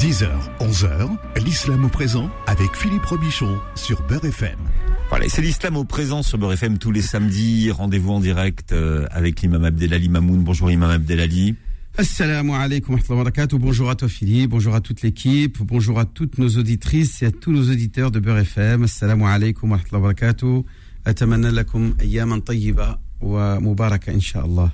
10h, 11h, l'islam au présent avec Philippe Robichon sur Beurre FM. Voilà, c'est l'islam au présent sur Beurre FM tous les samedis. Rendez-vous en direct euh, avec l'imam Abdelali Mamoun. Bonjour, imam Abdelali. Assalamu alaikum Bonjour à toi Philippe, bonjour à toute l'équipe, bonjour à toutes nos auditrices et à tous nos auditeurs de Beurre FM. Assalamu alaikum wa rahmatullahi wa barakatuh. Atamanna lakum ayyaman tayyiba wa mubaraka inshallah.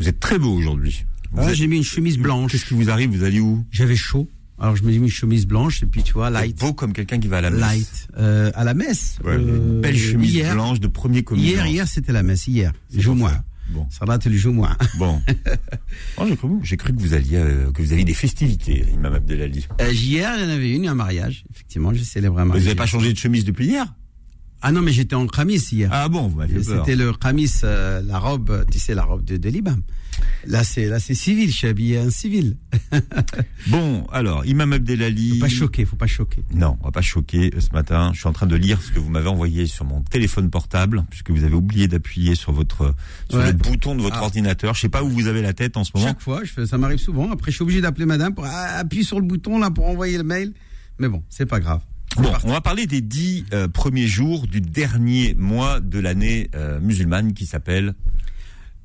Vous êtes très beau aujourd'hui. Ah. J'ai mis une chemise blanche. Qu'est-ce qui vous arrive? Vous allez où? J'avais chaud alors je me mis une chemise blanche et puis tu vois Vous light, beau comme quelqu'un qui va à la messe. light euh, à la messe. Ouais, Euh, une belle chemise hier, blanche de premier communion. Hier, hier c'était la messe. Hier, Jumu'ah. ça. Bon, Salat el Jumu'ah. bon. Oh, j'ai cru, j'ai cru que vous alliez, euh, que vous aviez des festivités, imam Abdelali. Euh, hier, il y en avait une, un mariage. Effectivement, j'ai célébré un Vous mariage. n'avez pas changé de chemise depuis hier? Ah non, mais j'étais en khamis hier. Ah bon, vous m'avez fait peur. C'était le khamis, euh, la robe, tu sais, la robe de, de l'imam. Là, c'est là, c'est civil. Je suis habillé en civil. Bon, alors, imam Abdelali. Faut pas choquer, faut pas choquer. Non, on va pas choquer. Ce matin, je suis en train de lire ce que vous m'avez envoyé sur mon téléphone portable, puisque vous avez oublié d'appuyer sur votre sur Ouais. le bouton de votre Ah. ordinateur. Je sais pas où vous avez la tête en ce moment. Chaque fois, je fais, ça m'arrive souvent. Après, je suis obligé d'appeler madame pour ah, appuyer sur le bouton là pour envoyer le mail. Mais bon, c'est pas grave. Bon, on va parler des dix euh, premiers jours du dernier mois de l'année euh, musulmane qui s'appelle.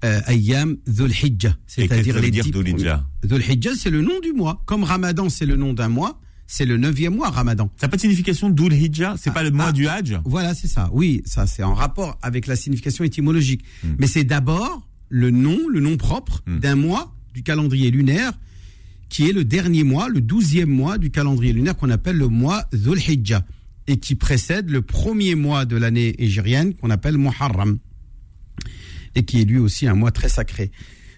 Euh, Ayyam Dhul Hijjah, c'est-à-dire les dire dix Dhul Hijjah. Dhul c'est le nom du mois. Comme Ramadan, c'est le nom d'un mois. C'est le neuvième mois, Ramadan. Ça n'a pas de signification d'Ul Hijjah C'est pas le mois ah. du Hajj Voilà, c'est ça. Oui, ça, c'est en rapport avec la signification étymologique. Hmm. Mais c'est d'abord le nom, le nom propre Hmm. d'un mois du calendrier lunaire, qui est le dernier mois, le douzième mois du calendrier lunaire qu'on appelle le mois Dhul Hijjah, et qui précède le premier mois de l'année égérienne qu'on appelle Muharram, et qui est lui aussi un mois très sacré.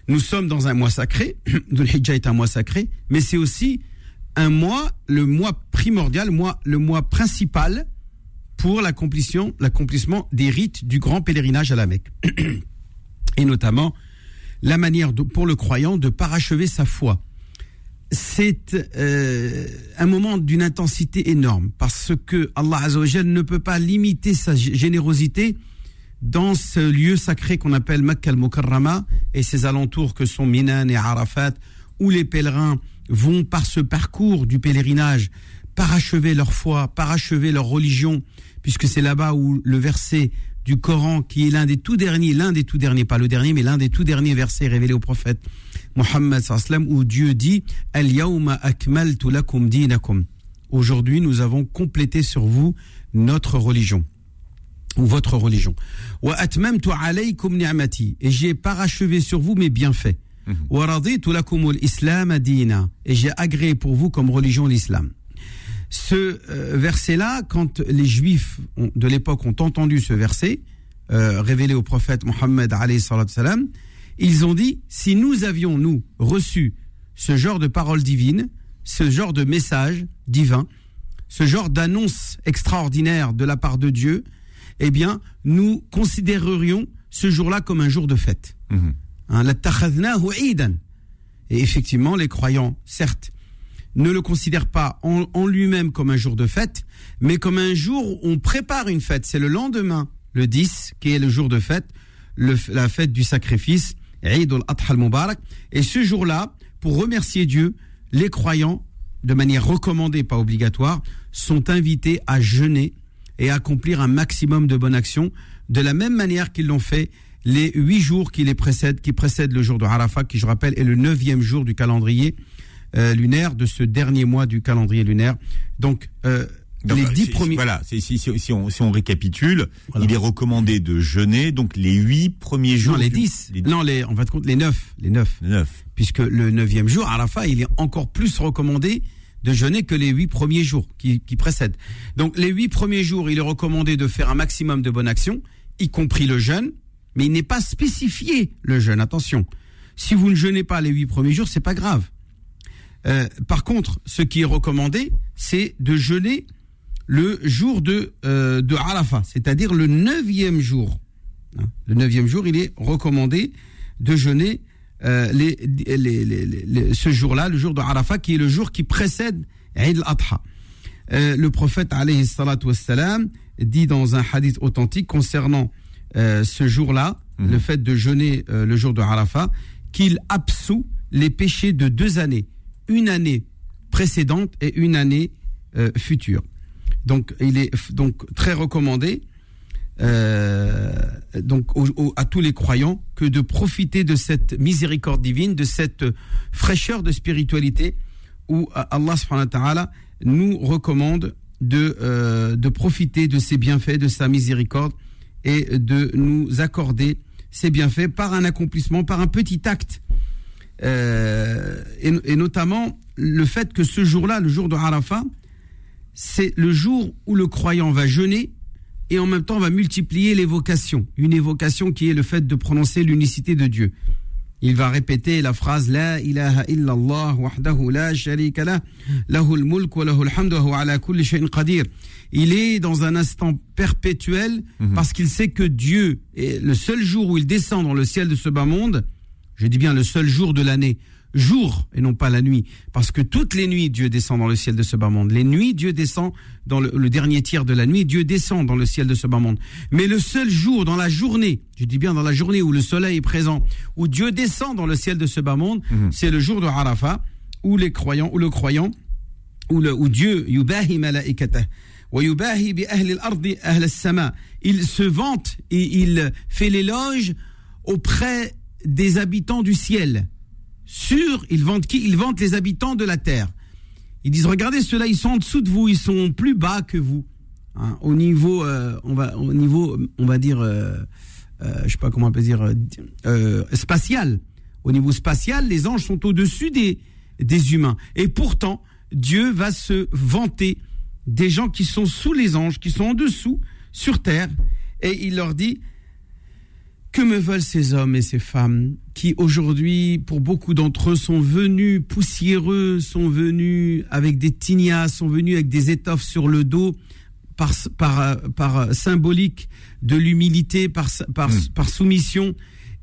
Nous sommes dans un mois sacré, Dhul Hijjah est un mois sacré, mais c'est aussi un mois, le mois primordial, le mois, principal pour l'accomplissement, des rites du grand pèlerinage à la Mecque. Et notamment la manière pour le croyant de parachever sa foi. C'est euh, un moment d'une intensité énorme parce que Allah Azzawajal ne peut pas limiter sa générosité dans ce lieu sacré qu'on appelle Makkah al-Mukarrama et ses alentours que sont Minan et Arafat où les pèlerins vont par ce parcours du pèlerinage parachever leur foi, parachever leur religion puisque c'est là-bas où le verset du Coran qui est l'un des tout derniers, l'un des tout derniers, pas le dernier, mais l'un des tout derniers versets révélés au prophète Mohammed sallam où Dieu dit Al akmaltu lakum dinakum. Aujourd'hui, nous avons complété sur vous notre religion ou votre religion. Wa atmamtu alaykum ni'mati et j'ai parachevé sur vous mes bienfaits. Wa raditu lakum al-islam dina et j'ai agréé pour vous comme religion l'islam. Ce euh, verset-là, quand les Juifs de l'époque ont entendu ce verset euh, révélé au prophète Mohammed alayhi salam, ils ont dit, si nous avions, nous, reçu ce genre de parole divine, ce genre de message divin, ce genre d'annonce extraordinaire de la part de Dieu, eh bien, nous considérerions ce jour-là comme un jour de fête. Mmh. Hein, et effectivement, les croyants, certes, ne le considèrent pas en, lui-même comme un jour de fête, mais comme un jour où on prépare une fête. C'est le lendemain, le 10, qui est le jour de fête, la fête du sacrifice, Al-Mubarak. Et ce jour-là, pour remercier Dieu, les croyants, de manière recommandée, pas obligatoire, sont invités à jeûner et accomplir un maximum de bonnes actions, de la même manière qu'ils l'ont fait les huit jours qui les précèdent, qui précèdent le jour de Arafat, qui je rappelle est le neuvième jour du calendrier euh, lunaire de ce dernier mois du calendrier lunaire. Donc, euh, Donc, les dix premiers. Voilà, si, si- si on, si on récapitule, Voilà. il est recommandé de jeûner donc les huit premiers jours. Non, les dix. Les Non, les, en fait, compte, les neuf. Les neuf. neuf. Puisque le neuvième jour, Arafat, il est encore plus recommandé de jeûner que les huit premiers jours qui, qui précèdent. Donc, les huit premiers jours, il est recommandé de faire un maximum de bonnes actions, y compris le jeûne, mais il n'est pas spécifié le jeûne. Attention. Si vous ne jeûnez pas les huit premiers jours, c'est pas grave. Euh, par contre, ce qui est recommandé, c'est de jeûner le jour de, euh, de Arafat, c'est-à-dire le neuvième jour. Hein. Le neuvième jour, il est recommandé de jeûner euh, les, les- les- les- les- ce jour-là, le jour de Arafat, qui est le jour qui précède Eid al-Adha. Euh, le prophète, alayhi salatu wassalam, dit dans un hadith authentique concernant euh, ce jour-là, Mhm. le fait de jeûner euh, le jour de Arafat, qu'il absout les péchés de deux années. Une année précédente et une année euh, future. Donc, il est donc très recommandé euh, donc à tous les croyants que de profiter de cette miséricorde divine, de cette fraîcheur de spiritualité où Allah nous recommande de, euh, de profiter de ses bienfaits, de sa miséricorde et de nous accorder ces bienfaits par un accomplissement, par un petit acte. Euh, et, et, notamment le fait que ce jour-là, le jour de Arafat, c'est le jour où le croyant va jeûner et en même temps va multiplier l'évocation. Une évocation qui est le fait de prononcer l'unicité de Dieu. Il va répéter la phrase La ilaha illallah wahdahu la sharika la lahul mulk wa lahul hamdu wa ala kulli shay'in qadir. Il est dans un instant perpétuel Mhm. parce qu'il sait que Dieu est le seul jour où il descend dans le ciel de ce bas monde. Je dis bien le seul jour de l'année. Jour et non pas la nuit. Parce que toutes les nuits, Dieu descend dans le ciel de ce bas monde. Les nuits, Dieu descend dans le, le dernier tiers de la nuit. Dieu descend dans le ciel de ce bas monde. Mais le seul jour dans la journée, je dis bien dans la journée où le soleil est présent, où Dieu descend dans le ciel de ce bas monde, Mhm. c'est le jour de Arafat, où les croyants, où le croyant, où, le, où Dieu, il se vante et il fait l'éloge auprès des habitants du ciel. Sur, il vante qui? Il vante les habitants de la terre. Ils disent regardez ceux-là, ils sont en dessous de vous, ils sont plus bas que vous. Hein, au niveau, euh, on va, au niveau, on va dire, euh, euh, je sais pas comment on peut dire, euh, euh, spatial. Au niveau spatial, les anges sont au-dessus des des humains. Et pourtant, Dieu va se vanter des gens qui sont sous les anges, qui sont en dessous, sur terre, et il leur dit que me veulent ces hommes et ces femmes? Qui aujourd'hui, pour beaucoup d'entre eux, sont venus poussiéreux, sont venus avec des tignasses, sont venus avec des étoffes sur le dos, par, par, par symbolique de l'humilité, par, par, Mm. par soumission.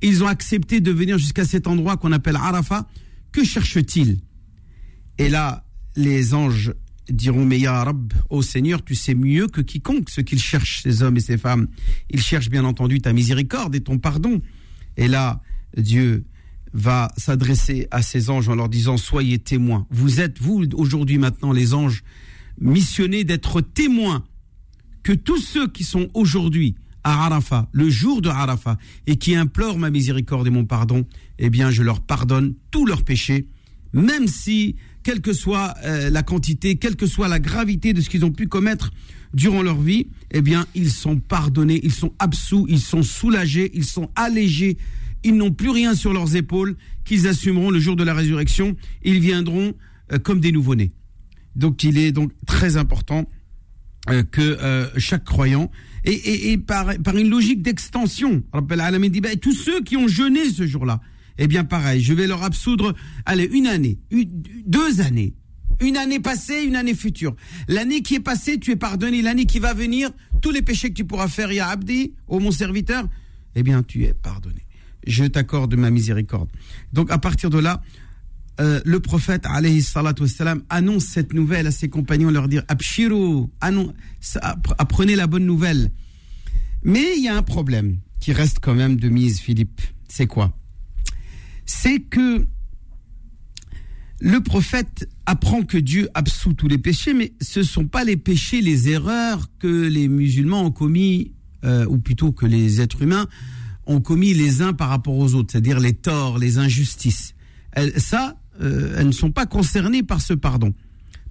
Ils ont accepté de venir jusqu'à cet endroit qu'on appelle Arafat. Que cherchent-ils? Et là, les anges diront, mais Ya Rab, ô Seigneur, tu sais mieux que quiconque ce qu'ils cherchent, ces hommes et ces femmes. Ils cherchent bien entendu ta miséricorde et ton pardon. Et là, Dieu va s'adresser à ces anges en leur disant, soyez témoins. Vous êtes, vous, aujourd'hui maintenant, les anges, missionnés d'être témoins que tous ceux qui sont aujourd'hui à Arafat, le jour de Arafat, et qui implorent ma miséricorde et mon pardon, eh bien, je leur pardonne tous leurs péchés, même si, quelle que soit euh, la quantité, quelle que soit la gravité de ce qu'ils ont pu commettre durant leur vie, eh bien, ils sont pardonnés, ils sont absous, ils sont soulagés, ils sont allégés, ils n'ont plus rien sur leurs épaules, qu'ils assumeront le jour de la résurrection, ils viendront euh, comme des nouveau-nés. Donc, il est donc très important euh, que euh, chaque croyant et, par, une logique d'extension, bah, tous ceux qui ont jeûné ce jour-là, eh bien pareil, je vais leur absoudre, allez, une année, deux années, une année passée, une année future. L'année qui est passée, tu es pardonné. L'année qui va venir, tous les péchés que tu pourras faire, Ya Abdi, ô mon serviteur, eh bien tu es pardonné. Je t'accorde ma miséricorde. Donc à partir de là, euh, le prophète alayhi annonce cette nouvelle à ses compagnons, leur dire Abshiru, apprenez la bonne nouvelle. Mais il y a un problème qui reste quand même de mise, Philippe. C'est quoi? C'est que le prophète apprend que Dieu absout tous les péchés, mais ce ne sont pas les péchés, les erreurs que les musulmans ont commis, euh, ou plutôt que les êtres humains ont commis les uns par rapport aux autres, c'est-à-dire les torts, les injustices. Elles- ça, euh, elles ne sont pas concernées par ce pardon.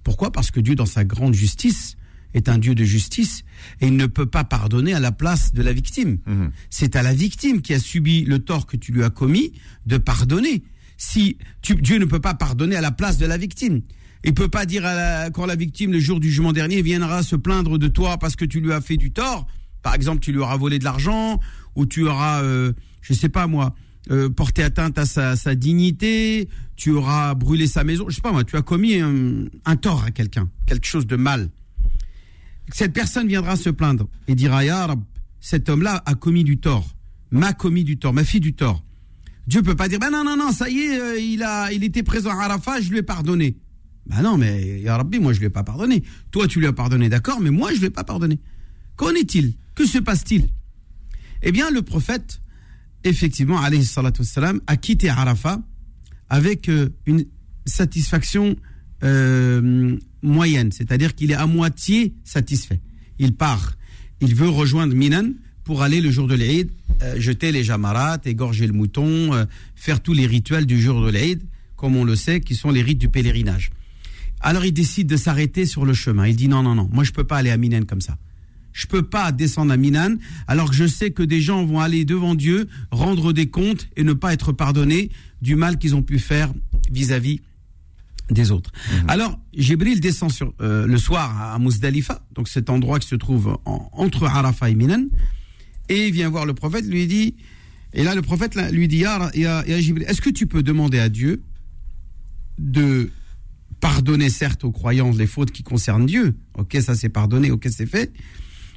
Pourquoi? Parce que Dieu, dans sa grande justice, est un Dieu de justice et il ne peut pas pardonner à la place de la victime. Mhm. C'est à la victime qui a subi le tort que tu lui as commis de pardonner. Si tu- Dieu ne peut pas pardonner à la place de la victime. Il peut pas dire à la- quand la victime le jour du jugement dernier viendra se plaindre de toi parce que tu lui as fait du tort. Par exemple, tu lui auras volé de l'argent ou tu auras, euh, je sais pas moi, euh, porté atteinte à sa, dignité, tu auras brûlé sa maison, je sais pas moi, tu as commis un, tort à quelqu'un, quelque chose de mal. Cette personne viendra se plaindre et dira Ya Rab, cet homme-là a commis du tort, m'a commis du tort, m'a fait du tort. Dieu peut pas dire ben non non non ça y est euh, il a il était présent à Arafat je lui ai pardonné. Ben non mais Ya Rabbi moi je lui ai pas pardonné. Toi tu lui as pardonné d'accord mais moi je lui ai pas pardonné. Qu'en est-il? Que se passe-t-il? Eh bien le prophète effectivement a quitté Arafat avec euh, une satisfaction euh, moyenne, c'est-à-dire qu'il est à moitié satisfait. Il part, il veut rejoindre Minan pour aller le jour de l'Eid, euh, jeter les jamarats, égorger le mouton, faire tous les rituels du jour de l'Eid, comme on le sait, qui sont les rites du pèlerinage. Alors il décide de s'arrêter sur le chemin. Il dit non, non, non, moi je peux pas aller à Minan comme ça. Je peux pas descendre à Minan alors que je sais que des gens vont aller devant Dieu rendre des comptes et ne pas être pardonnés du mal qu'ils ont pu faire vis-à-vis des autres. Alors, Jibril descend sur, euh, le soir à Mousdalifa, donc cet endroit qui se trouve en- entre Arafat et Minan, et il vient voir le prophète, lui dit, et là le prophète là, lui dit, Ya, ya- ya Jibril, est-ce que tu peux demander à Dieu de pardonner certes aux croyants les fautes qui concernent Dieu, ok ça c'est pardonné, ok c'est fait,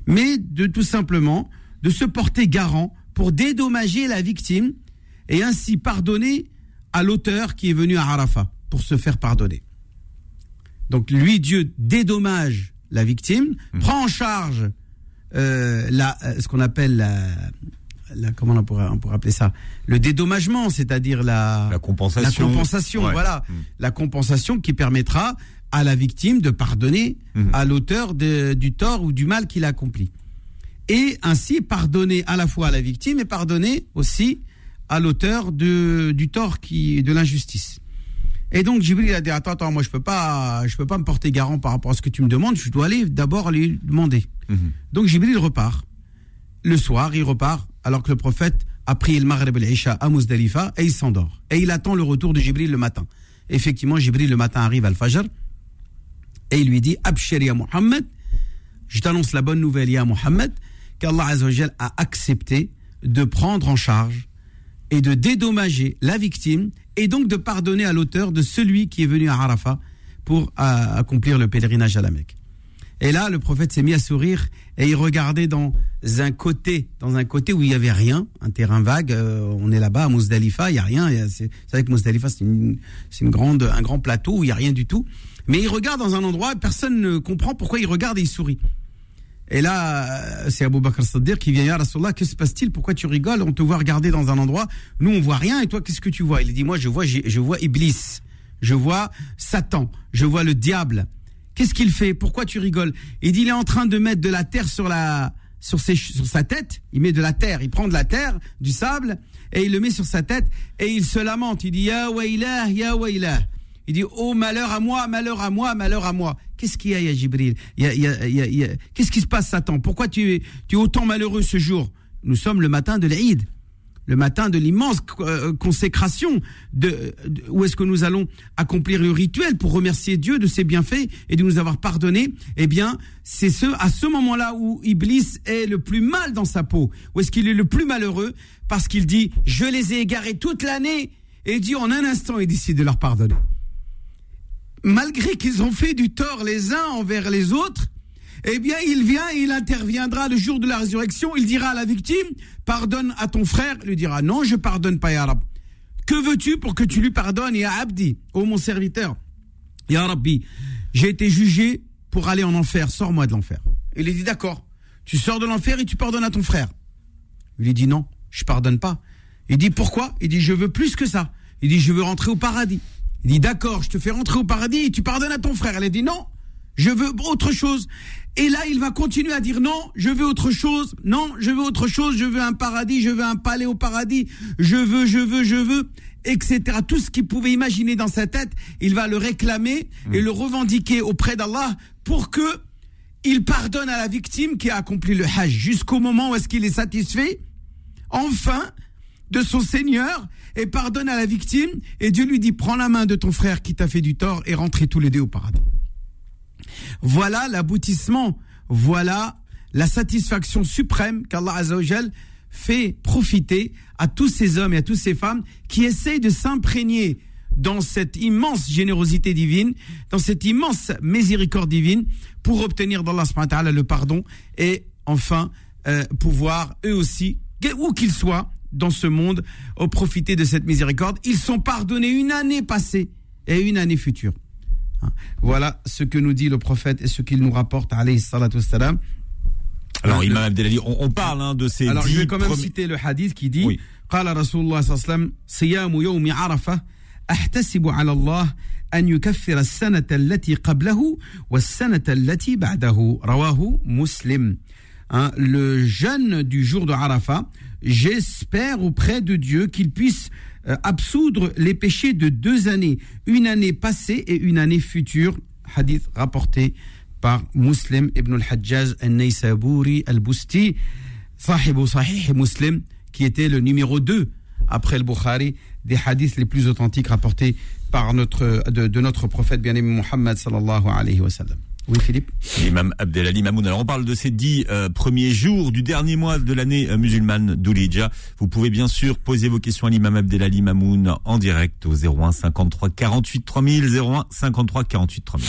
mais de tout simplement de se porter garant pour dédommager la victime et ainsi pardonner à l'auteur qui est venu à Arafat pour se faire pardonner. Donc lui, Dieu dédommage la victime, prend en charge euh, la, euh, ce qu'on appelle la, la- comment on pourrait, on pourrait appeler ça, le dédommagement, c'est-à-dire la, La compensation. la compensation, Ouais. voilà, Mm. la compensation qui permettra à la victime de pardonner Mhm. à l'auteur du tort ou du mal qu'il a accompli. Et ainsi pardonner à la fois à la victime et pardonner aussi à l'auteur du tort qui de l'injustice. Et donc Jibril a dit attends attends moi je peux pas je peux pas me porter garant par rapport à ce que tu me demandes, je dois aller d'abord lui demander. Mhm. Donc Jibril repart. Le soir, il repart alors que le prophète a prié le Maghreb et l'Isha à Muzdalifa et il s'endort. Et il attend le retour de Jibril le matin. Effectivement, Jibril le matin arrive à Al-Fajr et il lui dit Abshir Muhammad, je t'annonce la bonne nouvelle ya Muhammad, qu'Allah Azzawajal a accepté de prendre en charge et de dédommager la victime et donc de pardonner à l'auteur de celui qui est venu à Arafat pour euh, accomplir le pèlerinage à la Mecque. Et là, le prophète s'est mis à sourire et il regardait dans un côté, dans un côté où il y avait rien, un terrain vague. euh, on est là-bas à Mousdalifa, il y a rien. C'est vrai que Mousdalifa c'est une, grande, un grand plateau où il y a rien du tout. Mais il regarde dans un endroit, personne ne comprend pourquoi il regarde et il sourit. Et là, euh, c'est Abou Bakr Saddir qui vient, Ya Rasulallah, que se passe-t-il? Pourquoi tu rigoles? On te voit regarder dans un endroit. Nous, on voit rien. Et toi, qu'est-ce que tu vois? Il dit, moi, je vois, je vois Iblis. Je vois Satan. Je vois le diable. Qu'est-ce qu'il fait? Pourquoi tu rigoles? Il dit, il est en train de mettre de la terre sur la, sur ses, sur sa tête. Il met de la terre. Il prend de la terre, du sable, et il le met sur sa tête, et il se lamente. Il dit, Ya Wailah, Ya Wailah. Il dit, oh malheur à moi, malheur à moi, malheur à moi. Qu'est-ce qu'il y a, ya Jibril? Il y a- il y a- il y a- il y a- Qu'est-ce qui se passe, Satan? Pourquoi tu es, tu es autant malheureux ce jour? Nous sommes le matin de l'Aïd, le matin de l'immense euh, consécration où est-ce que nous allons accomplir le rituel pour remercier Dieu de ses bienfaits et de nous avoir pardonné. Eh bien, c'est ce, à ce moment-là où Iblis est le plus mal dans sa peau, où est-ce qu'il est le plus malheureux? Parce qu'il dit, je les ai égarés toute l'année. Et dit en un instant, il décide de leur pardonner. Malgré qu'ils ont fait du tort les uns envers les autres, eh bien, il vient, il interviendra le jour de la résurrection, il dira à la victime, pardonne à ton frère, il lui dira, non, je pardonne pas, Ya Rab. Que veux-tu pour que tu lui pardonnes, Ya Abdi, ô mon serviteur? Ya Rabbi, j'ai été jugé pour aller en enfer, sors-moi de l'enfer. Il lui dit, d'accord, tu sors de l'enfer et tu pardonnes à ton frère. Il lui dit, non, je pardonne pas. Il dit, pourquoi? Il dit, je veux plus que ça. Il dit, je veux rentrer au paradis. Il dit, d'accord, je te fais rentrer au paradis et tu pardonnes à ton frère. Elle a dit, non, je veux autre chose. Et là, il va continuer à dire, non, je veux autre chose. Non, je veux autre chose. Je veux un paradis, je veux un palais au paradis. Je veux, je veux, je veux, etc. Tout ce qu'il pouvait imaginer dans sa tête, il va le réclamer et le revendiquer auprès d'Allah pour que il pardonne à la victime qui a accompli le hajj jusqu'au moment où est-ce qu'il est satisfait enfin de son Seigneur et pardonne à la victime et Dieu lui dit prends la main de ton frère qui t'a fait du tort et rentrez tous les deux au paradis. Voilà l'aboutissement, voilà la satisfaction suprême qu'Allah Azzawajal fait profiter à tous ces hommes et à toutes ces femmes qui essayent de s'imprégner dans cette immense générosité divine, dans cette immense miséricorde divine, pour obtenir d'Allah wa ta'ala le pardon et enfin euh, pouvoir eux aussi, où qu'ils soient dans ce monde, profiter de cette miséricorde. Ils sont pardonnés une année passée et une année future. Hein. Voilà ce que nous dit le prophète et ce qu'il nous rapporte, alayhi salatu wassalam. Alors, Le- Imam Abdelali, on, on parle hein, de ces Alors, je dix vais quand même premiers- citer le hadith qui dit Oui. قال رسول الله صلى الله عليه وسلم صيام يوم عرفة أحتسب على الله أن يكفر السنة التي قبله والسنة التي بعده رواه مسلم Hein, le jeûne du jour de Arafat, j'espère auprès de Dieu qu'il puisse euh, absoudre les péchés de deux années, une année passée et une année future. Hadith rapporté par Muslim ibn al-Hajjaj al-Naysaburi al-Busti, sahibu sahih Muslim, qui était le numéro 2 après le Bukhari des hadiths les plus authentiques rapportés par notre, de, de notre prophète bien-aimé Muhammad sallallahu alayhi wa sallam. Oui, Philippe. L'imam Abdelali Mamoun. Alors, on parle de ces dix euh, premiers jours du dernier mois de l'année euh, musulmane d'Oulidja. Vous pouvez bien sûr poser vos questions à l'imam Abdelali Mamoun en direct au 01 53 48 3000, 01 53 48 3000.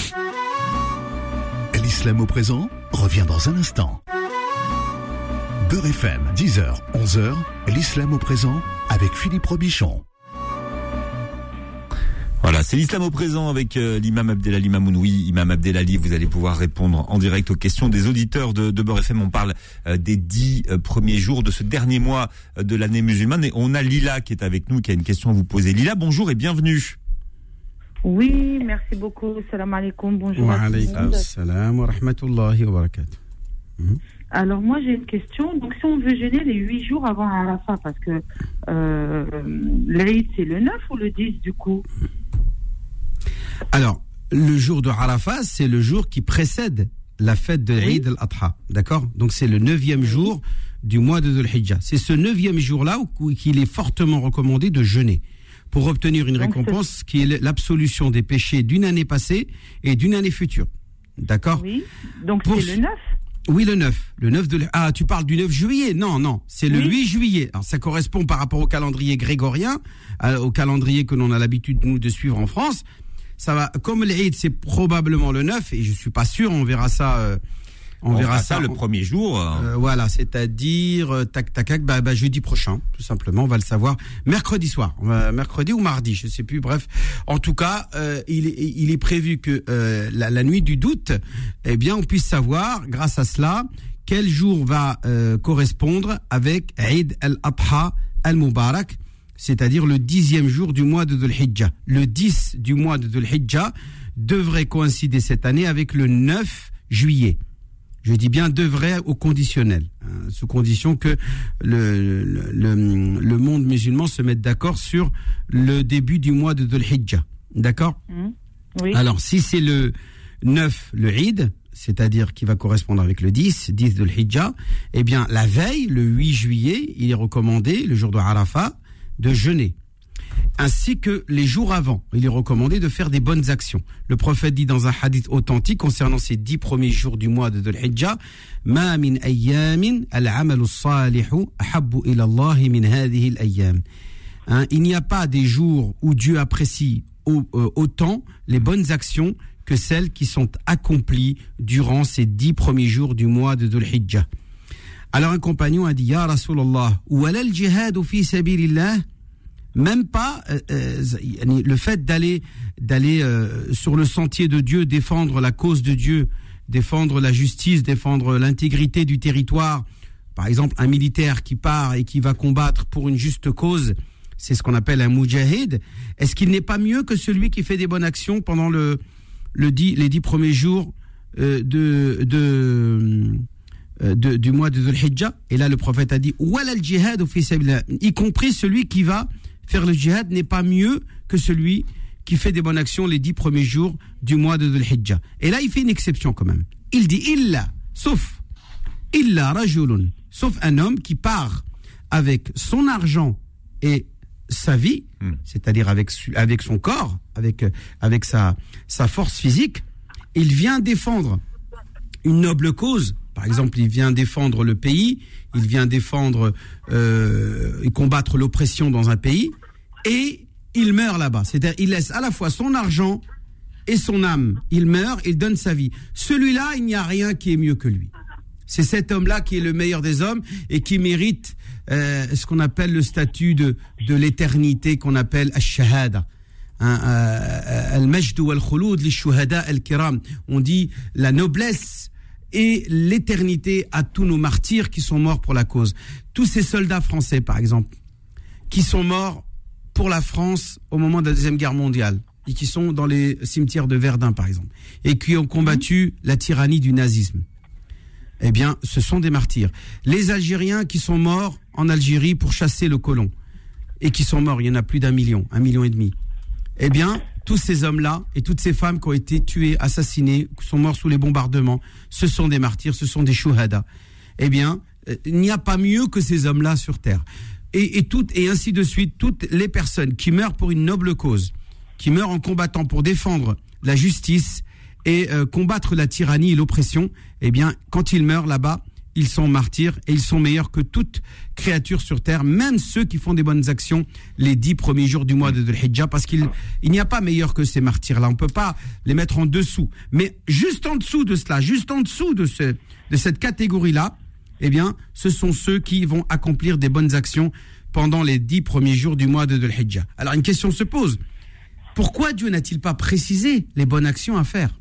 L'islam au présent revient dans un instant. Beurre FM, 10h, 11h, l'islam au présent avec Philippe Robichon. Voilà, c'est l'islam au présent avec euh, l'imam Abdelali Mamoun. Oui, imam Abdelali, vous allez pouvoir répondre en direct aux questions des auditeurs de, de Beurre FM. On parle euh, des dix euh, premiers jours de ce dernier mois euh, de l'année musulmane. Et on a Lila qui est avec nous, qui a une question à vous poser. Lila, bonjour et bienvenue. Oui, merci beaucoup. Salam alaikum. Bonjour. Wa monde. salam wa rahmatullahi wa barakatuh. Alors moi j'ai une question. Donc si on veut jeûner les huit jours avant Arafat, parce que euh, l'Aïd c'est le 9 ou le 10 du coup? Alors, le jour de Arafat, c'est le jour qui précède la fête de Oui. Eid al-Adha. D'accord? Donc, c'est le neuvième jour du mois de Dhul Hijjah. C'est ce neuvième jour-là où- qu'il est fortement recommandé de jeûner pour obtenir une récompense qui est l'absolution des péchés d'une année passée et d'une année future. D'accord? Oui. Donc Pour c'est ce- le 9 Oui, le 9. Le 9 de... Ah, tu parles du 9 juillet? Non, non. C'est le Oui. 8 juillet. Alors, ça correspond par rapport au calendrier grégorien, euh, au calendrier que l'on a l'habitude, nous, de suivre en France. Ça va, comme l'Eid, c'est probablement le 9, et je suis pas sûr, on verra ça, euh, on, verra fera ça, le premier jour. euh, euh, voilà, c'est-à-dire euh, tac tac tac, bah, bah, jeudi prochain, tout simplement, on va le savoir mercredi soir, euh, mercredi ou mardi, je sais plus. Bref, en tout cas, euh, il, est, il est prévu que euh, la, la nuit du doute, eh bien, on puisse savoir, grâce à cela, quel jour va euh, correspondre avec Eid al-Adha al-Mubarak, c'est-à-dire le dixième jour du mois de Dhul Hijjah. Le 10 du mois de Dhul Hijjah devrait coïncider cette année avec le 9 juillet. Je dis bien devrait au conditionnel, hein, sous condition que le, le, le- le monde musulman se mette d'accord sur le début du mois de Dhul Hijjah. D'accord? Hmm. Oui. Alors, si c'est le 9, le Eid, c'est-à-dire qui va correspondre avec le 10, 10 de Hijjah, eh bien, la veille, le 8 juillet, il est recommandé, le jour de Arafat, de jeûner. Ainsi que les jours avant, il est recommandé de faire des bonnes actions. Le prophète dit dans un hadith authentique concernant ces dix premiers jours du mois de Dhul Hijjah, Ma min al-amalu min. Hein, il n'y a pas des jours où Dieu apprécie euh, autant les bonnes actions que celles qui sont accomplies durant ces dix premiers jours du mois de Dhul Hijjah. Alors un compagnon a dit, Ya Rasulallah, wala al-jihad fi sabilillah? Même pas euh, euh, le fait d'aller d'aller euh, sur le sentier de Dieu défendre la cause de Dieu défendre la justice défendre l'intégrité du territoire. Par exemple un militaire qui part et qui va combattre pour une juste cause c'est ce qu'on appelle un mujahid. Est-ce qu'il n'est pas mieux que celui qui fait des bonnes actions pendant le le dix, les dix premiers jours euh, de de de- du mois de Dhul Hijjah. Et là, le prophète a dit, sabilillah. y compris celui qui va faire le djihad n'est pas mieux que celui qui fait des bonnes actions les dix premiers jours du mois de Dhul Hijjah. Et là, il fait une exception quand même. Il dit, illa, sauf, illa rajulun, sauf un homme qui part avec son argent et sa vie, Hmm. c'est-à-dire avec, avec son corps, avec, euh, avec sa, sa force physique, il vient défendre une noble cause. Par exemple, il vient défendre le pays, il vient défendre euh, et combattre l'oppression dans un pays, et il meurt là-bas. C'est-à-dire, il laisse à la fois son argent et son âme. Il meurt, il donne sa vie. Celui-là, il n'y a rien qui est mieux que lui. C'est cet homme-là qui est le meilleur des hommes et qui mérite euh, ce qu'on appelle le statut de, de l'éternité qu'on appelle al-shahada. Hein, euh, Al-majd wal-khulud li-shuhada al-kiram. On dit la noblesse et l'éternité à tous nos martyrs qui sont morts pour la cause. Tous ces soldats français, par exemple, qui sont morts pour la France au moment de la Deuxième Guerre mondiale et qui sont dans les cimetières de Verdun, par exemple, et qui ont combattu la tyrannie du nazisme. Eh bien, ce sont des martyrs. Les Algériens qui sont morts en Algérie pour chasser le colon, et qui sont morts, il y en a plus d'un million, un million et demi. Eh bien, tous ces hommes-là et toutes ces femmes qui ont été tuées, assassinées, qui sont morts sous les bombardements, ce sont des martyrs, ce sont des shuhada. Eh bien, euh, il n'y a pas mieux que ces hommes-là sur terre. Et, ainsi de suite, toutes les personnes qui meurent pour une noble cause, qui meurent en combattant pour défendre la justice et euh, combattre la tyrannie et l'oppression, eh bien, quand ils meurent là-bas, ils sont martyrs et ils sont meilleurs que toute créature sur terre, même ceux qui font des bonnes actions les dix premiers jours du mois de Dhul Hijjah, parce qu'il il n'y a pas meilleur que ces martyrs-là. On peut pas les mettre en dessous. Mais juste en dessous de cela, juste en dessous de, ce, de cette catégorie-là, eh bien, ce sont ceux qui vont accomplir des bonnes actions pendant les dix premiers jours du mois de Dhul Hijjah. Alors une question se pose. Pourquoi Dieu n'a-t-il pas précisé les bonnes actions à faire?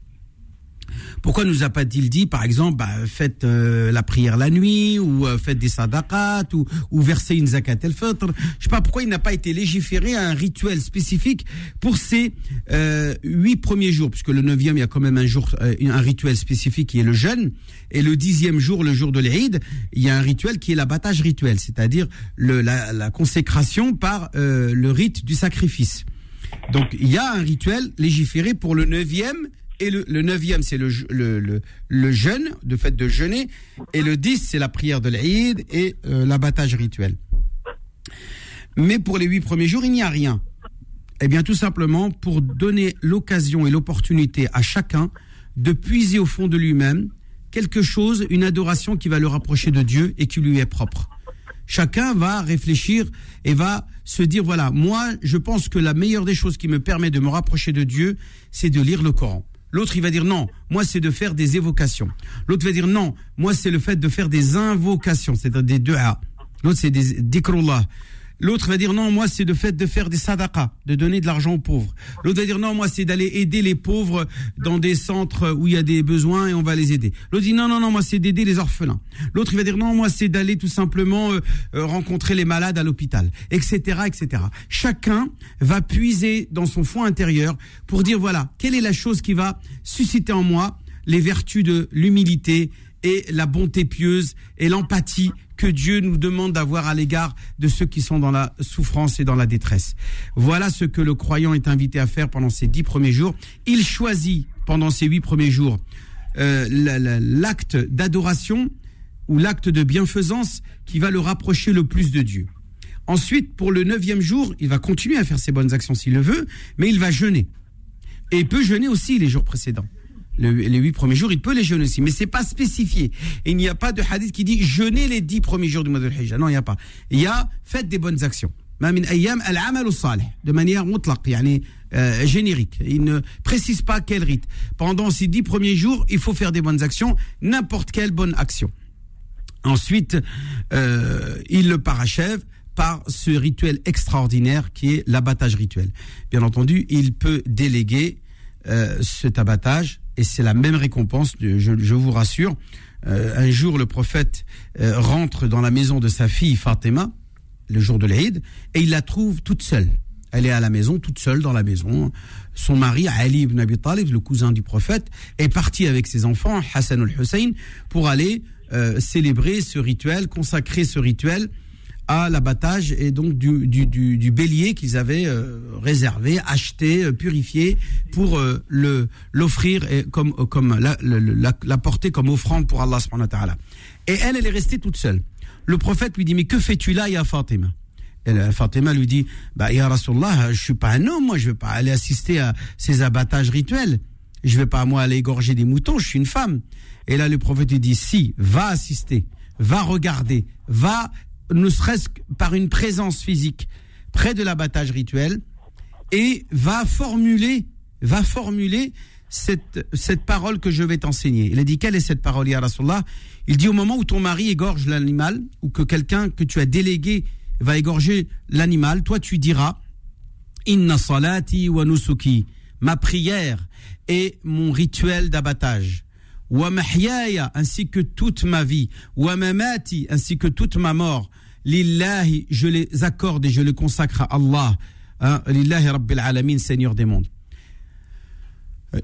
Pourquoi nous a pas-t-il dit, par exemple, bah, faites euh, la prière la nuit, ou euh, faites des sadaqat, ou, versez une zakat el fitr Je sais pas pourquoi il n'a pas été légiféré un rituel spécifique pour ces euh, huit premiers jours, puisque le neuvième, il y a quand même un jour, un rituel spécifique qui est le jeûne, et le dixième jour, le jour de l'Eid, il y a un rituel qui est l'abattage rituel, c'est-à-dire la, consécration par le rite du sacrifice. Donc il y a un rituel légiféré pour le neuvième et le, le neuvième, c'est le, le, le, le, jeûne, de fait de jeûner. Et le 10, c'est la prière de l'Aïd et euh, l'abattage rituel. Mais pour les huit premiers jours, il n'y a rien. Eh bien, tout simplement pour donner l'occasion et l'opportunité à chacun de puiser au fond de lui-même quelque chose, une adoration qui va le rapprocher de Dieu et qui lui est propre. Chacun va réfléchir et va se dire, voilà, moi, je pense que la meilleure des choses qui me permet de me rapprocher de Dieu, c'est de lire le Coran. L'autre, il va dire non, moi, c'est de faire des évocations. L'autre va dire non, moi, c'est le fait de faire des invocations, c'est-à-dire des deux A. L'autre, c'est des dikrullah. L'autre va dire non, moi c'est le fait de faire des sadaqas, de donner de l'argent aux pauvres. L'autre va dire non, moi c'est d'aller aider les pauvres dans des centres où il y a des besoins et on va les aider. L'autre dit non, non, non, moi c'est d'aider les orphelins. L'autre va dire non, moi c'est d'aller tout simplement euh, euh, rencontrer les malades à l'hôpital, etc., etc. Chacun va puiser dans son fond intérieur pour dire voilà, quelle est la chose qui va susciter en moi les vertus de l'humilité et la bonté pieuse et l'empathie que Dieu nous demande d'avoir à l'égard de ceux qui sont dans la souffrance et dans la détresse. Voilà ce que le croyant est invité à faire pendant ces dix premiers jours. Il choisit pendant ces huit premiers jours euh, l'acte d'adoration ou l'acte de bienfaisance qui va le rapprocher le plus de Dieu. Ensuite, pour le neuvième jour, il va continuer à faire ses bonnes actions s'il le veut, mais il va jeûner. Et il peut jeûner aussi les jours précédents les huit premiers jours, il peut les jeûner aussi, mais c'est pas spécifié. il n'y a pas de hadith qui dit jeûner les dix premiers jours du mois de Hijjah. Non, il n'y a pas. Il y a faites des bonnes actions. de manière euh, générique. Il ne précise pas quel rite. Pendant ces dix premiers jours, il faut faire des bonnes actions, n'importe quelle bonne action. Ensuite, euh, il le parachève par ce rituel extraordinaire qui est l'abattage rituel. Bien entendu, il peut déléguer euh, cet abattage et c'est la même récompense, je, vous rassure. Euh, un jour, le prophète euh, rentre dans la maison de sa fille Fatima, le jour de l'Aïd, et il la trouve toute seule. Elle est à la maison, toute seule dans la maison. Son mari, Ali ibn Abi Talib, le cousin du prophète, est parti avec ses enfants, Hassan al-Hussein, pour aller euh, célébrer ce rituel, consacrer ce rituel à l'abattage et donc du, du, du, du bélier qu'ils avaient euh, réservé, acheté, euh, purifié pour euh, le l'offrir comme comme la, la, la, porter comme offrande pour Allah subhanahu wa ta'ala. Et elle, elle est restée toute seule. Le prophète lui dit mais que fais-tu là, ya Fatima? Et Fatima lui dit bah ya Rasulullah, je suis pas un homme, moi je vais pas aller assister à ces abattages rituels. Je vais pas moi aller égorger des moutons, je suis une femme. Et là le prophète lui dit si, va assister, va regarder, va ne serait-ce que par une présence physique près de l'abattage rituel et va formuler, va formuler cette, cette parole que je vais t'enseigner. Il a dit, quelle est cette parole, Ya Rasulallah? Il dit, au moment où ton mari égorge l'animal, ou que quelqu'un que tu as délégué va égorger l'animal, toi tu diras, Inna salati ma prière et mon rituel d'abattage. Ainsi que toute ma vie, ainsi que toute ma mort, lillahi, je les accorde et je les consacre à Allah, hein, Lillahi Rabbil Alamin, Seigneur des mondes.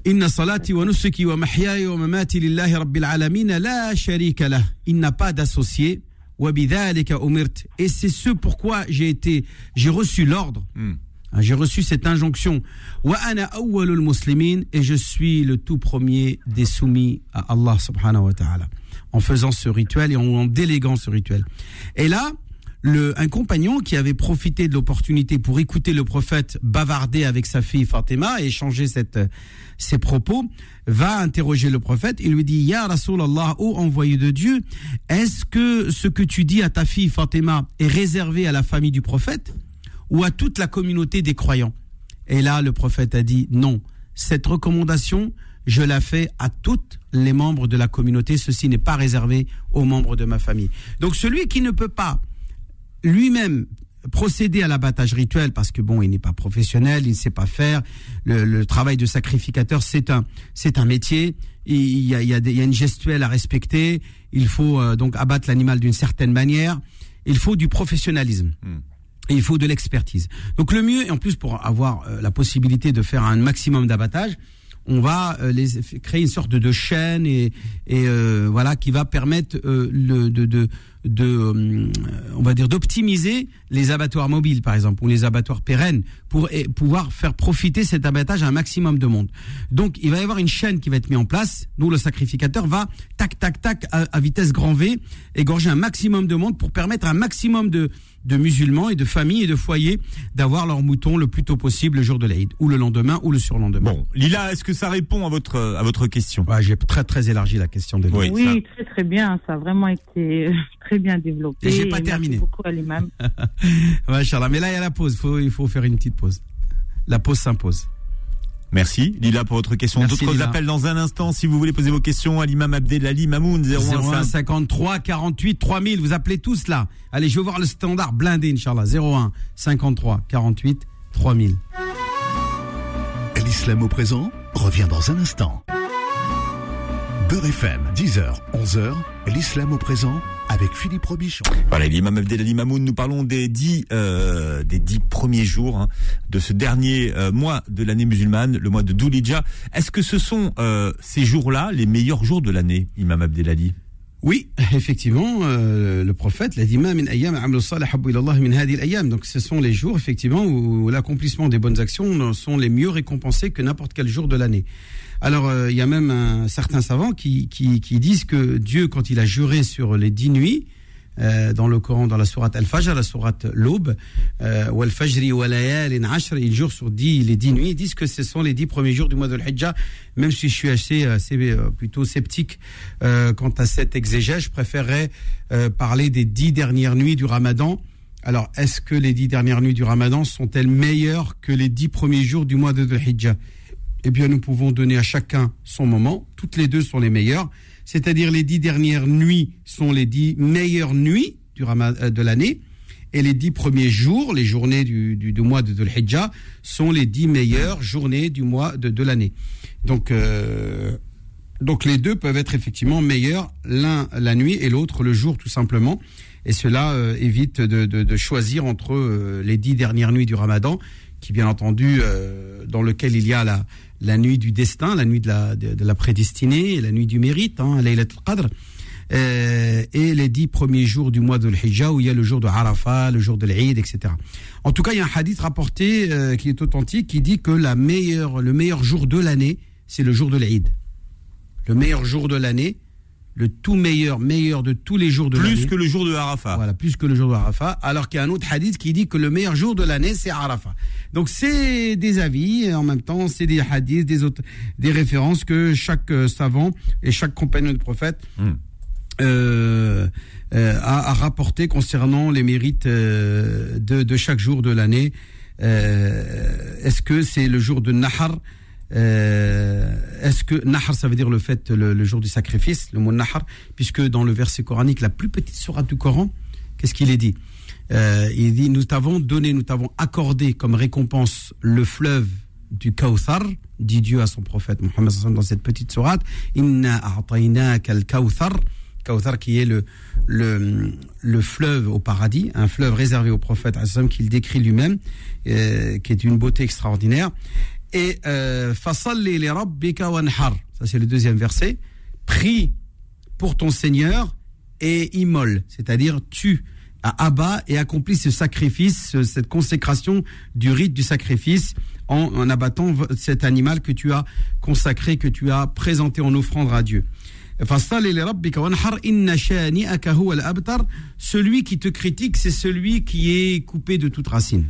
Inna salati wa nusuki wa mahyaya wa mamati lillahi rabbil alamin la sharika lah. Il n'a pas d'associé. Et c'est ce pourquoi j'ai été, j'ai reçu l'ordre. Hmm. Hein, J'ai reçu cette injonction. Et je suis le tout premier des soumis à Allah subhanahu wa ta'ala. En faisant ce rituel et en, en déléguant ce rituel. Et là, le, un compagnon qui avait profité de l'opportunité pour écouter le prophète bavarder avec sa fille Fatima et échanger cette, ses propos, va interroger le prophète. Il lui dit, Ya Rasulallah, ô envoyé de Dieu, est-ce que ce que tu dis à ta fille Fatima est réservé à la famille du prophète ou à toute la communauté des croyants? Et là, le prophète a dit, non, cette recommandation, je la fais à tous les membres de la communauté. Ceci n'est pas réservé aux membres de ma famille. Donc celui qui ne peut pas lui-même procéder à l'abattage rituel parce que bon, il n'est pas professionnel, il ne sait pas faire. Le, le travail de sacrificateur, c'est un, c'est un métier. Il y a, il y, a des- il y a une gestuelle à respecter. Il faut euh, donc abattre l'animal d'une certaine manière. Il faut du professionnalisme. Et il faut de l'expertise. Donc le mieux, et en plus pour avoir euh, la possibilité de faire un maximum d'abattage, on va euh, les, créer une sorte de, de chaîne et, et euh, voilà qui va permettre euh, le, de, de, de euh, on va dire d'optimiser les abattoirs mobiles par exemple ou les abattoirs pérennes pour pouvoir faire profiter cet abattage à un maximum de monde. Donc il va y avoir une chaîne qui va être mise en place d'où le sacrificateur va tac tac tac à, à vitesse grand V égorger un maximum de monde pour permettre à un maximum de de musulmans et de familles et de foyers d'avoir leurs moutons le plus tôt possible le jour de l'Aïd ou le lendemain ou le surlendemain. Bon, Lila, est-ce que ça répond à votre à votre question? Ouais, j'ai très très élargi la question de Oui. Oui, ça- très très bien. Ça a vraiment été euh, très bien développé. Et j'ai pas merci terminé. beaucoup à l'imam. Machallah. Mais là, il y a la pause. Faut, il faut faire une petite pause. La pause s'impose. Merci Lila pour votre question. Merci, D'autres Lila. appels dans un instant si vous voulez poser vos questions à l'imam Abdelali Mamoun 01 01 53 48 3000. Vous appelez tous là. Allez, je veux voir le standard blindé, Inch'Allah. 01 53 48 3000. L'islam au présent revient dans un instant. Beurre FM, 10h, 11h, l'islam au présent avec Philippe Robichon. Voilà, l'imam Abdelali Mamoun, nous parlons des dix, euh, des dix premiers jours hein, de ce dernier euh, mois de l'année musulmane, le mois de Doulidja. Est-ce que ce sont euh, ces jours-là les meilleurs jours de l'année, imam Abdelali Oui, effectivement, euh, le prophète l'a dit. Donc ce sont les jours effectivement où l'accomplissement des bonnes actions sont les mieux récompensés que n'importe quel jour de l'année. Alors euh, il y a même un certain savant qui, qui, qui disent que Dieu quand il a juré sur les dix nuits euh, dans le Coran, dans la sourate Al-Fajr, la sourate L'Aube, euh, wal fajri wa layalin ashr, il jure sur dix, les dix nuits, ils disent que ce sont les dix premiers jours du mois de l'Hijjah, même si je suis assez, assez euh, plutôt sceptique euh, quant à cette exégèse, je préférerais euh, parler des dix dernières nuits du Ramadan. Alors, est-ce que les dix dernières nuits du Ramadan sont-elles meilleures que les dix premiers jours du mois de Dhul-Hijjah? Eh bien, nous pouvons donner à chacun son moment. Toutes les deux sont les meilleures. C'est-à-dire, les dix dernières nuits sont les dix meilleures nuits du euh, de l'année. Et les dix premiers jours, les journées du, du, mois de Dhul-Hijjah, sont les dix meilleures journées du mois de, de l'année. Donc, euh, donc les deux peuvent être effectivement meilleurs, l'un la nuit et l'autre le jour tout simplement. Et cela euh, évite de, de- choisir entre les dix dernières nuits du Ramadan, qui bien entendu dans lequel il y a la, la nuit du destin, la nuit de la, de, la prédestinée, la nuit du mérite, hein, Laylat al-Qadr, euh, et les dix premiers jours du mois de l'Hijjah où il y a le jour de Arafat, le jour de l'Eid, etc. En tout cas, il y a un hadith rapporté euh, qui est authentique qui dit que la meilleure, le meilleur jour de l'année, c'est le jour de l'Eid. Le meilleur jour de l'année, le tout meilleur, meilleur de tous les jours de l'année. Plus que le jour de Arafat. Voilà, plus que le jour de Arafat. Alors qu'il y a un autre hadith qui dit que le meilleur jour de l'année, c'est Arafat. Donc c'est des avis, et en même temps, c'est des hadiths, des, autres, des références que chaque euh, savant et chaque compagnon du prophète Hmm. euh, euh, a, a rapporté concernant les mérites euh, de, de chaque jour de l'année. Est-ce que c'est le jour de Nahar euh, Est-ce que Nahar, ça veut dire le fait, le, jour du sacrifice, le mot Nahar, puisque dans le verset coranique, la plus petite sourate du Coran, qu'est-ce qu'il est dit? Euh, Il dit Nous t'avons donné, nous t'avons accordé comme récompense le fleuve du Kawthar, dit Dieu à son prophète Mohammed dans cette petite sourate. Inna a'tainaka al-Kawthar. Kauthar qui est le, le, le fleuve au paradis, un fleuve réservé au prophète qu'il décrit lui-même, euh, qui est une beauté extraordinaire. Et euh, ça c'est le deuxième verset, prie pour ton Seigneur et immole, c'est-à-dire tue à abat et accomplis ce sacrifice, cette consécration du rite du sacrifice en, en, abattant cet animal que tu as consacré, que tu as présenté en offrande à Dieu. Celui qui te critique, c'est celui qui est coupé de toute racine,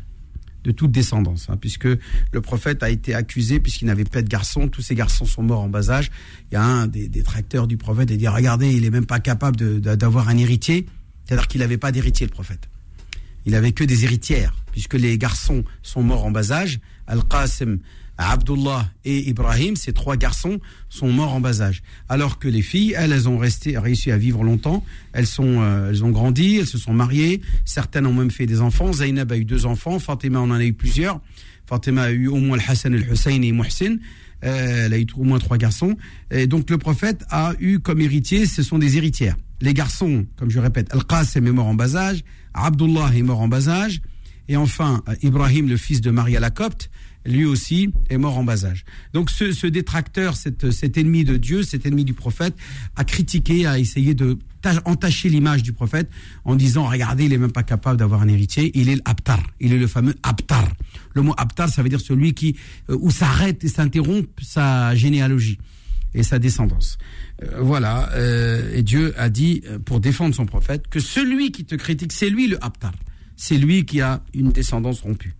de toute descendance, hein, puisque le prophète a été accusé puisqu'il n'avait pas de garçons, tous ces garçons sont morts en bas âge. Il y a un des, des tracteurs du prophète qui dit regardez, il est même pas capable d'avoir un héritier, c'est-à-dire qu'il n'avait pas d'héritier le prophète. Il avait que des héritières, puisque les garçons sont morts en bas âge. Al-Qasim, Abdullah et Ibrahim, ces trois garçons, sont morts en bas âge. Alors que les filles, elles, elles ont resté, réussi à vivre longtemps. Elles sont, euh, elles ont grandi, elles se sont mariées. Certaines ont même fait des enfants. Zainab a eu deux enfants. Fatima en a eu plusieurs. Fatima a eu au moins le Hassan, le Hussein et Muhsin. Euh, elle a eu au moins trois garçons. Et donc le prophète a eu comme héritier, ce sont des héritières. Les garçons, comme je répète, Al-Qasim est mort en bas âge. Abdullah est mort en bas âge. Et enfin, Ibrahim, le fils de Maria la Copte, lui aussi est mort en bas âge. Donc ce, ce détracteur, cet, ennemi de Dieu, cet ennemi du prophète, a critiqué, a essayé de entacher l'image du prophète en disant, regardez, il est même pas capable d'avoir un héritier, il est l'abtar, il est le fameux abtar. Le mot abtar, ça veut dire celui qui, euh, où s'arrête et s'interrompt sa généalogie et sa descendance. Euh, voilà, euh, et Dieu a dit, pour défendre son prophète, que celui qui te critique, c'est lui le abtar c'est lui qui a une descendance rompue.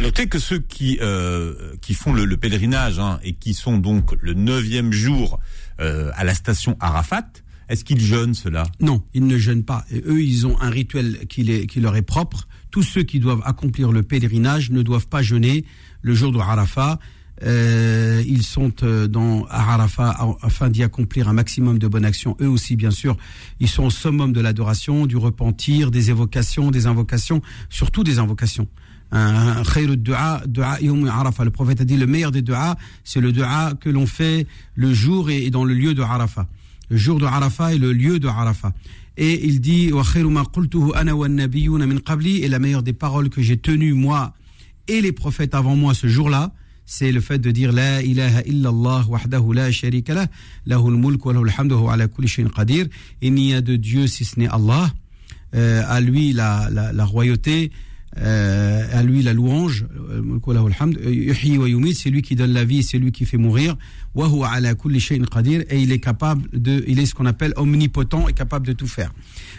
À noter que ceux qui euh, qui font le, le pèlerinage hein, et qui sont donc le neuvième jour euh, à la station Arafat, est-ce qu'ils jeûnent cela Non, ils ne jeûnent pas. Et eux, ils ont un rituel qui, est, qui leur est propre. Tous ceux qui doivent accomplir le pèlerinage ne doivent pas jeûner le jour de Arafat. Euh, ils sont euh, dans Arafat afin d'y accomplir un maximum de bonnes actions. Eux aussi, bien sûr, ils sont au summum de l'adoration, du repentir, des évocations, des invocations, surtout des invocations. Le prophète a dit le meilleur des du'a, c'est le du'a que l'on fait le jour et dans le lieu de Arafat. Le jour de Arafat et le lieu de Arafat. Et il dit et la meilleure des paroles que j'ai tenues moi et les prophètes avant moi ce jour-là, c'est le fait de dire La ilaha illallah wahdahu la sharika lah, lahul mulk wa lahul ala kulli shay'in qadir. Il n'y a de Dieu si ce n'est Allah. Euh, à lui la, la royauté, euh, à lui la louange. C'est lui qui donne la vie, c'est lui qui fait mourir. Et il est capable de, il est ce qu'on appelle omnipotent et capable de tout faire.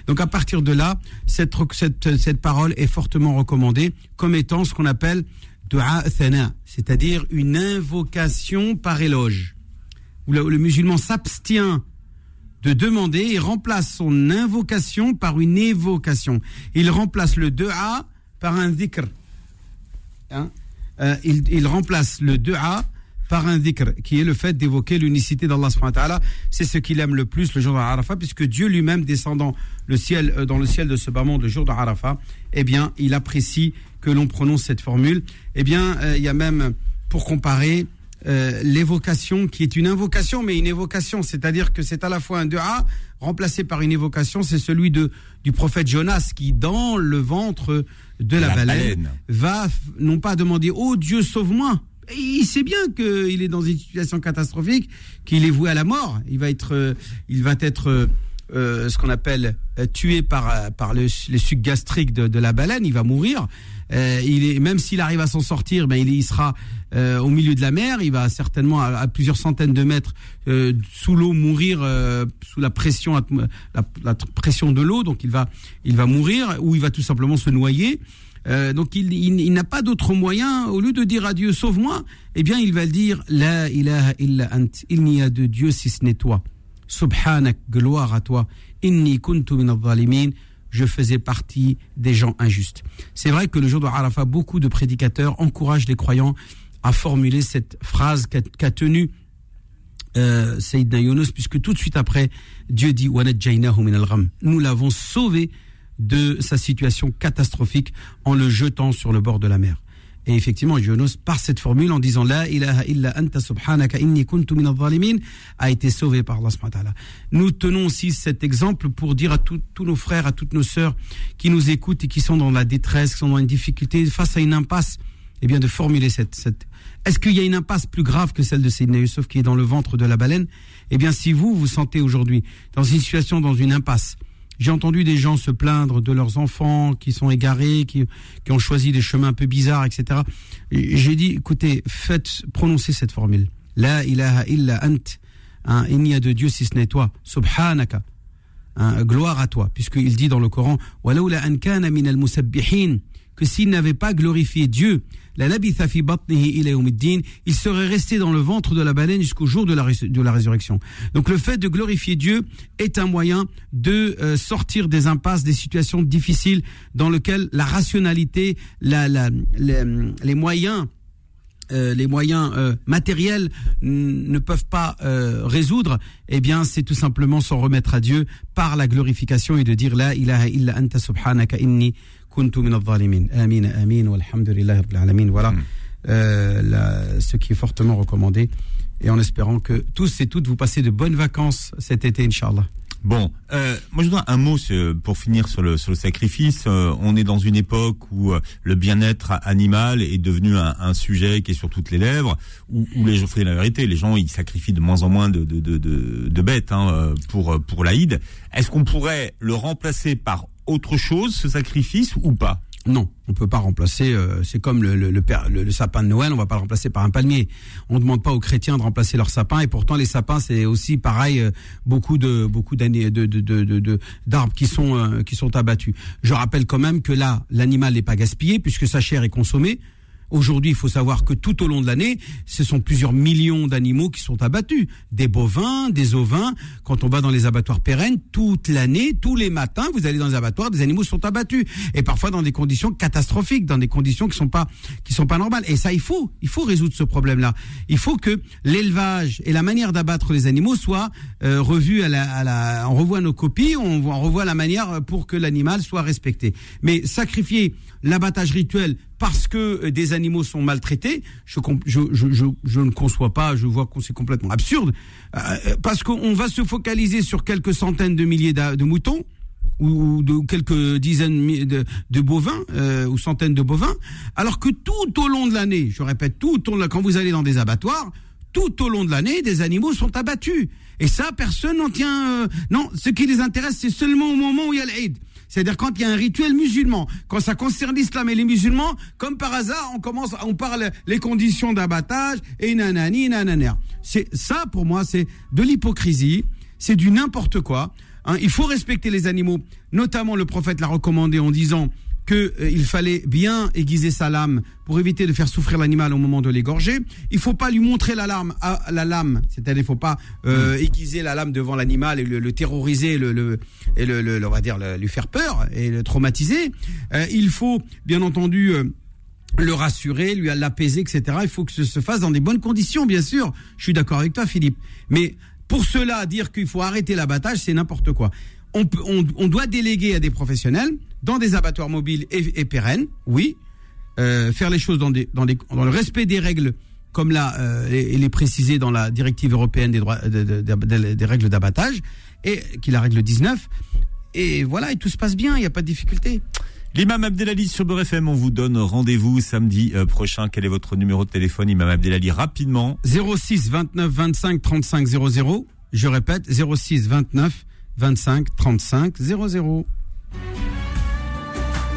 Donc à partir de là, cette, cette, cette parole est fortement recommandée comme étant ce qu'on appelle dua thana, c'est-à-dire une invocation par éloge, où le, le musulman s'abstient de demander et remplace son invocation par une évocation. Il remplace le dua par un dhikr. Hein? Euh, il, remplace le dua par un dhikr, qui est le fait d'évoquer l'unicité d'Allah C'est ce qu'il aime le plus le jour de Arafat, puisque Dieu lui-même descendant le ciel, euh, dans le ciel de ce bas monde le jour de Arafat, eh bien, il apprécie que l'on prononce cette formule. Eh bien, euh, il y a même, pour comparer, euh, l'évocation qui est une invocation, mais une évocation, c'est-à-dire que c'est à la fois un dua remplacé par une évocation, c'est celui de du prophète Jonas qui, dans le ventre de la, baleine, va non pas demander Oh Dieu sauve-moi. Il sait bien qu'il est dans une situation catastrophique, qu'il est voué à la mort. Il va être, euh, il va être euh, ce qu'on appelle euh, tué par par le, les sucs gastriques de, de, la baleine. Il va mourir. Euh, il est, même s'il arrive à s'en sortir, ben il, il sera euh, au milieu de la mer. Il va certainement à, plusieurs centaines de mètres euh, sous l'eau mourir sous la pression la, la pression de l'eau. Donc il va il va mourir ou il va tout simplement se noyer. Euh, donc il, il, n'a pas d'autre moyen, au lieu de dire à Dieu sauve-moi, eh bien il va dire La ilaha illa ant, il n'y a de Dieu si ce n'est toi. Subhanak, gloire à toi. Inni kuntu min je faisais partie des gens injustes. C'est vrai que le jour de Arafat, beaucoup de prédicateurs encouragent les croyants à formuler cette phrase qu'a qu tenue euh, Sayyidina Yunus, puisque tout de suite après, Dieu dit Nous l'avons sauvé de sa situation catastrophique en le jetant sur le bord de la mer. Et effectivement, Yunus, par cette formule, en disant La ilaha illa anta subhanaka inni kuntu min zalimin a été sauvé par Allah. Nous tenons aussi cet exemple pour dire à tous tous nos frères, à toutes nos sœurs qui nous écoutent et qui sont dans la détresse, qui sont dans une difficulté, face à une impasse, eh bien, de formuler cette, cette... Est-ce qu'il y a une impasse plus grave que celle de Sayyidina Yusuf qui est dans le ventre de la baleine? Eh bien, si vous, vous sentez aujourd'hui dans une situation, dans une impasse, j'ai entendu des gens se plaindre de leurs enfants qui sont égarés, qui, qui ont choisi des chemins un peu bizarres, etc. Et J'ai dit, écoutez, faites prononcer cette formule. La ilaha illa ant. Hein, il n'y a de Dieu si ce n'est toi. Subhanaka. Hein, gloire à toi. Puisqu'il dit dans le Coran, que s'il n'avait pas glorifié Dieu, il serait resté dans le ventre de la baleine jusqu'au jour de la, résurrection. Donc le fait de glorifier Dieu est un moyen de euh, sortir des impasses, des situations difficiles dans lesquelles la rationalité, la, la- les moyens euh, les moyens euh, matériels ne peuvent pas euh, résoudre, eh bien, c'est tout simplement s'en remettre à Dieu par la glorification et de dire la ilaha illa anta subhanaka inni kuntu min adh-dhalimin. Amin, amin, walhamdulillahi rabbil alamin. Voilà euh, la- ce qui est fortement recommandé. Et en espérant que tous et toutes vous passez de bonnes vacances cet été, Inch'Allah. Bon, euh, moi je voudrais un mot pour finir sur le, sur le sacrifice. Euh, on est dans une époque où euh, le bien-être animal est devenu un, un sujet qui est sur toutes les lèvres, où, où les gens, faut la vérité, les gens ils sacrifient de moins en moins de, de, de, de, bêtes hein, euh, pour pour l'Aïd. Est-ce qu'on pourrait le remplacer par autre chose, ce sacrifice, ou pas? Non, on peut pas remplacer. euh, c'est comme le, le, sapin de Noël, on va pas le remplacer par un palmier. On ne demande pas aux chrétiens de remplacer leur sapin, et pourtant les sapins c'est aussi pareil. euh, beaucoup de beaucoup d'années d'arbres qui sont euh, qui sont abattus. Je rappelle quand même que là, l'animal n'est pas gaspillé puisque sa chair est consommée. Aujourd'hui, il faut savoir que tout au long de l'année, ce sont plusieurs millions d'animaux qui sont abattus. Des bovins, des ovins. Quand on va dans les abattoirs pérennes, toute l'année, tous les matins, vous allez dans les abattoirs, des animaux sont abattus. Et parfois dans des conditions catastrophiques, dans des conditions qui sont pas, qui sont pas normales. Et ça, il faut, il faut résoudre ce problème-là. Il faut que l'élevage et la manière d'abattre les animaux soient euh, revus à la, à la, on revoit nos copies, on, on revoit la manière pour que l'animal soit respecté. Mais sacrifier l'abattage rituel parce que euh, des animaux sont maltraités, je, je, je, je, ne conçois pas, je vois que c'est complètement absurde, Euh, euh, parce qu'on va se focaliser sur quelques centaines de milliers d'a- de moutons, ou de quelques dizaines de, de bovins euh, ou centaines de bovins, alors que tout au long de l'année, je répète, tout au long, quand vous allez dans des abattoirs, tout au long de l'année, des animaux sont abattus. Et ça, personne n'en tient. euh, non, ce qui les intéresse, c'est seulement au moment où il y a l'Eid. C'est-à-dire quand il y a un rituel musulman, quand ça concerne l'islam et les musulmans, comme par hasard, on commence, on parle les conditions d'abattage et nanani, nananer. C'est ça pour moi, c'est de l'hypocrisie, c'est du n'importe quoi. Hein, il faut respecter les animaux. Notamment, le prophète l'a recommandé en disant que euh, il fallait bien aiguiser sa lame pour éviter de faire souffrir l'animal au moment de l'égorger. Il faut pas lui montrer la lame, à, la lame, c'est-à-dire il faut pas euh, aiguiser la lame devant l'animal et le, le terroriser, le, le et le, le- on va dire lui faire peur et le traumatiser. Euh, il faut bien entendu le rassurer, lui l'apaiser, etc. Il faut que ce se fasse dans des bonnes conditions, bien sûr. Je suis d'accord avec toi, Philippe. Mais pour cela, dire qu'il faut arrêter l'abattage, c'est n'importe quoi. On, peut- on, on doit déléguer à des professionnels dans des abattoirs mobiles et, et pérennes, oui, euh, faire les choses dans, des, dans, des, dans le respect des règles, comme là, euh, et, les préciser dans la directive européenne des, droits, de- de- de- de- des règles d'abattage, et qui est la règle 19. Et voilà, et tout se passe bien, il n'y a pas de difficulté. L'imam Abdelali sur Beurre FM, on vous donne rendez-vous samedi euh, prochain. Quel est votre numéro de téléphone, Imam Abdelali Rapidement? 06 29 25 35 00. Je répète, 06 29 25 35 00.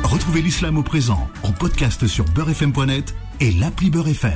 Retrouvez l'islam au présent en podcast sur beurrefm.net et l'appli Beurre.